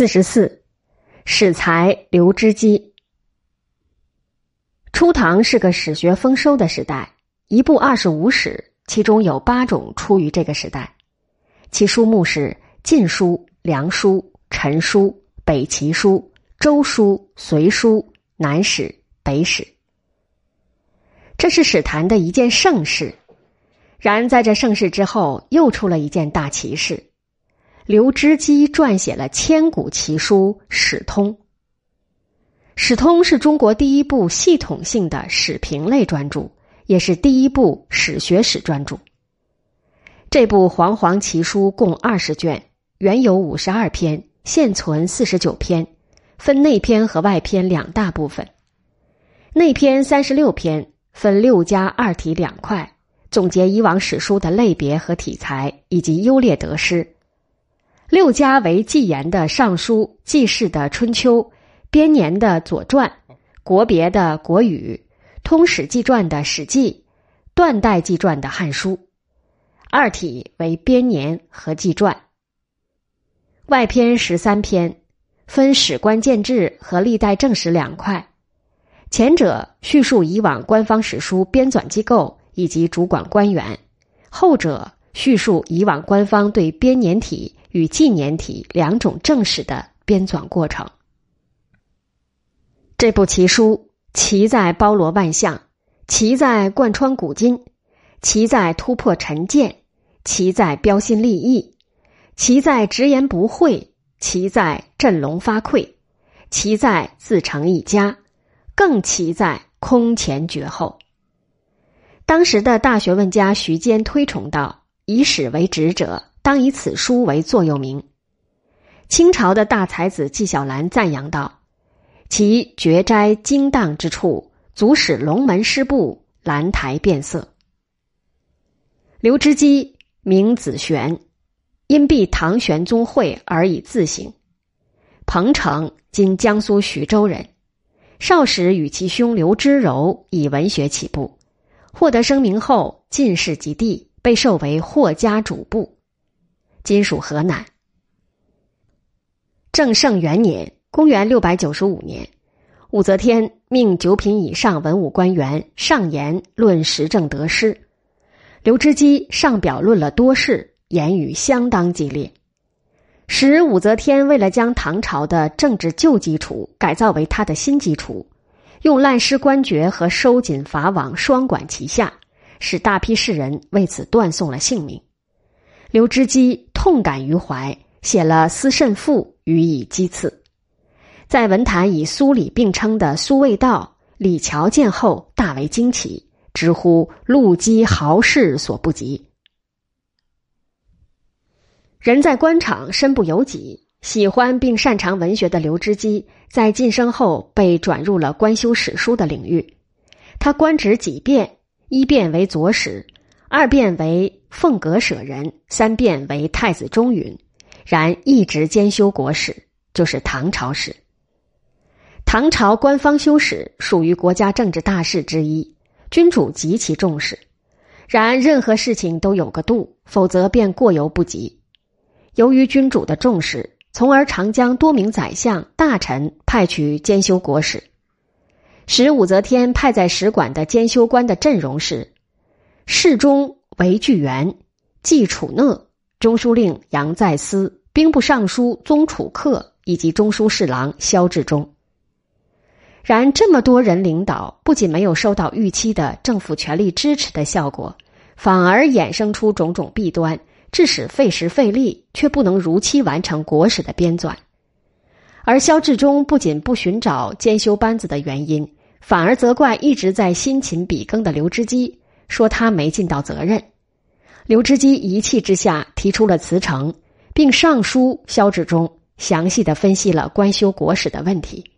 四十四，史才刘知基。初唐是个史学丰收的时代，一部二十五史，其中有八种出于这个时代，其书目是《晋书》《梁书》《陈书》《北齐书》《周书》《隋书》《南史》《北史》。这是史坛的一件盛事。然在这盛世之后，又出了一件大奇事。刘知基撰写了千古奇书《史通》。《史通》是中国第一部系统性的史评类专著，也是第一部史学史专著。这部煌煌奇书共二十卷，原有五十二篇，现存四十九篇，分内篇和外篇两大部分。内篇三十六篇，分六家二体两块，总结以往史书的类别和题材以及优劣得失。六家为纪言的《尚书》、纪事的《春秋》、编年的《左传》、国别的《国语》、通史纪传的《史记》、断代纪传的《汉书》。二体为编年和纪传。外篇十三篇，分史官建制和历代正史两块。前者叙述以往官方史书编纂机构以及主管官员，后者叙述以往官方对编年体。与纪年体两种正史的编纂过程。这部奇书奇在包罗万象，奇在贯穿古今，奇在突破陈见，奇在标新立异，奇在直言不讳，奇在振聋发聩，奇在自成一家，更奇在空前绝后。当时的大学问家徐坚推崇道：“以史为直者。”当以此书为座右铭。清朝的大才子纪晓岚赞扬道：“其绝斋精当之处，足使龙门失步，兰台变色。”刘知基名子玄，因避唐玄宗讳而以自省。彭城今江苏徐州人，少时与其兄刘知柔以文学起步，获得声名后进士及第，被授为霍家主簿。今属河南。正圣元年（公元六百九十五年），武则天命九品以上文武官员上言论时政得失。刘知基上表论了多事，言语相当激烈，使武则天为了将唐朝的政治旧基础改造为他的新基础，用滥施官爵和收紧法网双管齐下，使大批士人为此断送了性命。刘知基痛感于怀，写了《思慎赋》予以讥刺。在文坛以苏李并称的苏味道、李峤见后大为惊奇，直呼陆机豪士所不及。人在官场身不由己，喜欢并擅长文学的刘知基，在晋升后被转入了官修史书的领域。他官职几变，一变为左史。二变为凤阁舍人，三变为太子中允，然一直兼修国史，就是唐朝史。唐朝官方修史属于国家政治大事之一，君主极其重视。然任何事情都有个度，否则便过犹不及。由于君主的重视，从而常将多名宰相、大臣派去兼修国史。使武则天派在使馆的兼修官的阵容是。侍中韦巨源、季楚讷、中书令杨再思、兵部尚书宗楚客以及中书侍郎萧志忠。然这么多人领导，不仅没有收到预期的政府权力支持的效果，反而衍生出种种弊端，致使费时费力却不能如期完成国史的编纂。而萧志忠不仅不寻找兼修班子的原因，反而责怪一直在辛勤笔耕的刘知基。说他没尽到责任，刘知基一气之下提出了辞呈，并上书萧志忠，详细的分析了官修国史的问题。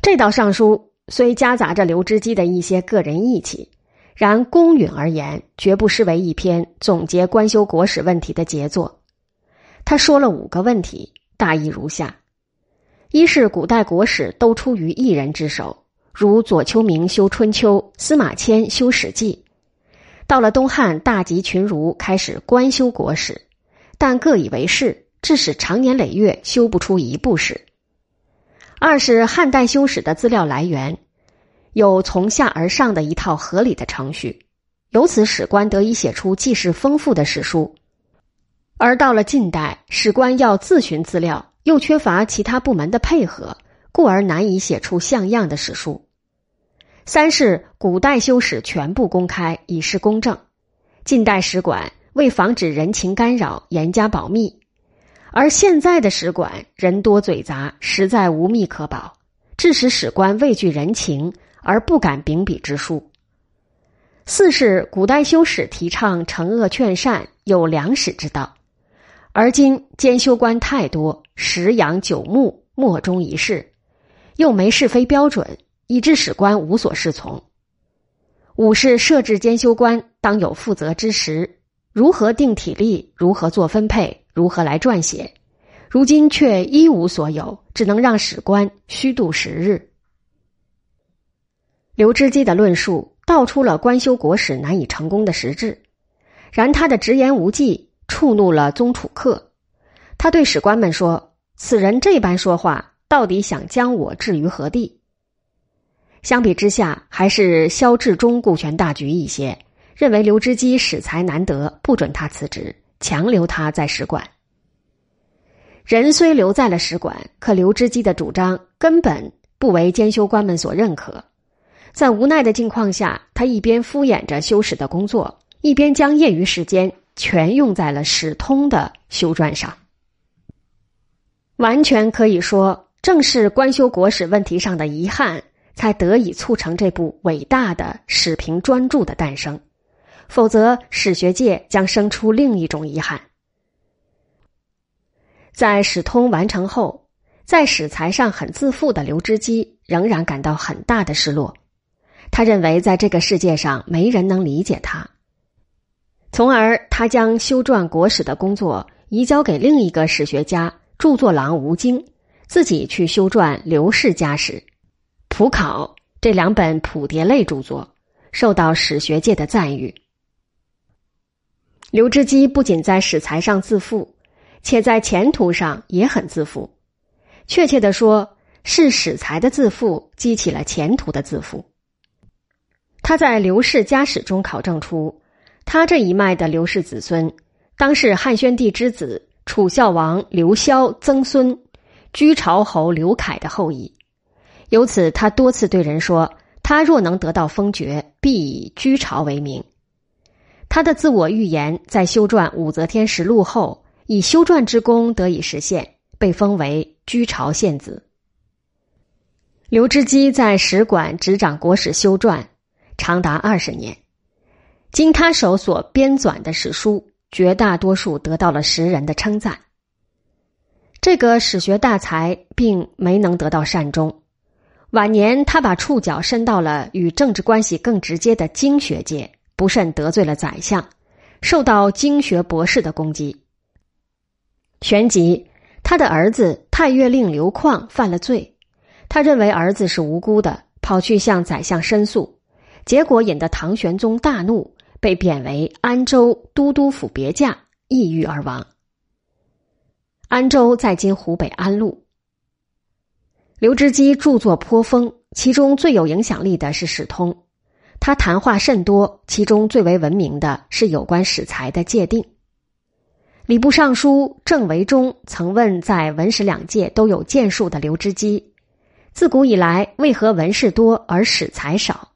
这道上书虽夹杂着刘知基的一些个人义气，然公允而言，绝不失为一篇总结官修国史问题的杰作。他说了五个问题，大意如下：一是古代国史都出于一人之手。如左丘明修《春秋》，司马迁修《史记》，到了东汉，大集群儒开始官修国史，但各以为是，致使长年累月修不出一部史；二是汉代修史的资料来源有从下而上的一套合理的程序，由此史官得以写出记事丰富的史书；而到了近代，史官要自寻资料，又缺乏其他部门的配合，故而难以写出像样的史书。三是古代修史全部公开，以示公正；近代史馆为防止人情干扰，严加保密；而现在的史馆人多嘴杂，实在无密可保，致使史官畏惧人情而不敢秉笔直书。四是古代修史提倡惩恶劝善，有良史之道，而今监修官太多，十养九牧，莫衷一是，又没是非标准。以致史官无所适从。五是设置监修官，当有负责之时，如何定体力，如何做分配，如何来撰写，如今却一无所有，只能让史官虚度时日。刘知基的论述道出了官修国史难以成功的实质，然他的直言无忌触怒了宗楚客。他对史官们说：“此人这般说话，到底想将我置于何地？”相比之下，还是萧志忠顾全大局一些，认为刘知基史才难得，不准他辞职，强留他在使馆。人虽留在了使馆，可刘知基的主张根本不为监修官们所认可。在无奈的境况下，他一边敷衍着修史的工作，一边将业余时间全用在了史通的修撰上。完全可以说，正是官修国史问题上的遗憾。才得以促成这部伟大的史评专著的诞生，否则史学界将生出另一种遗憾。在史通完成后，在史材上很自负的刘知基仍然感到很大的失落，他认为在这个世界上没人能理解他，从而他将修撰国史的工作移交给另一个史学家著作郎吴京，自己去修撰刘氏家史。普考这两本谱牒类著作受到史学界的赞誉。刘知基不仅在史才上自负，且在前途上也很自负。确切的说，是史才的自负激起了前途的自负。他在刘氏家史中考证出，他这一脉的刘氏子孙，当是汉宣帝之子楚孝王刘萧曾孙，居巢侯刘凯的后裔。由此，他多次对人说：“他若能得到封爵，必以居巢为名。”他的自我预言在修撰《武则天实录》后，以修撰之功得以实现，被封为居巢县子。刘知基在使馆执掌国史修撰，长达二十年，经他手所编纂的史书，绝大多数得到了时人的称赞。这个史学大才并没能得到善终。晚年，他把触角伸到了与政治关系更直接的经学界，不慎得罪了宰相，受到经学博士的攻击。旋即，他的儿子太岳令刘旷犯了罪，他认为儿子是无辜的，跑去向宰相申诉，结果引得唐玄宗大怒，被贬为安州都督府别驾，抑郁而亡。安州在今湖北安陆。刘知基著作颇丰，其中最有影响力的是《史通》，他谈话甚多，其中最为闻名的是有关史才的界定。礼部尚书郑维忠曾问，在文史两界都有建树的刘知基，自古以来为何文士多而史才少？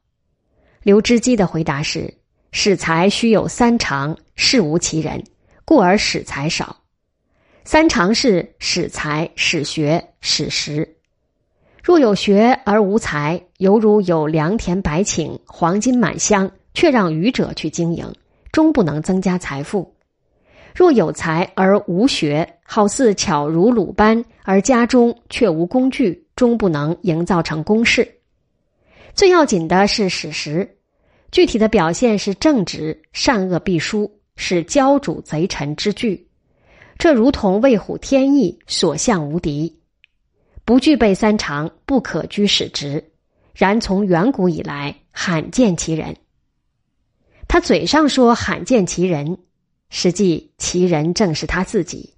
刘知基的回答是：史才须有三长，事无其人，故而史才少。三长是史才、史学、史实。若有学而无才，犹如有良田百顷、黄金满箱，却让愚者去经营，终不能增加财富；若有才而无学，好似巧如鲁班，而家中却无工具，终不能营造成公事。最要紧的是史实，具体的表现是正直、善恶必殊，是骄主贼臣之惧。这如同为虎添翼，所向无敌。不具备三长，不可居使职。然从远古以来，罕见其人。他嘴上说罕见其人，实际其人正是他自己。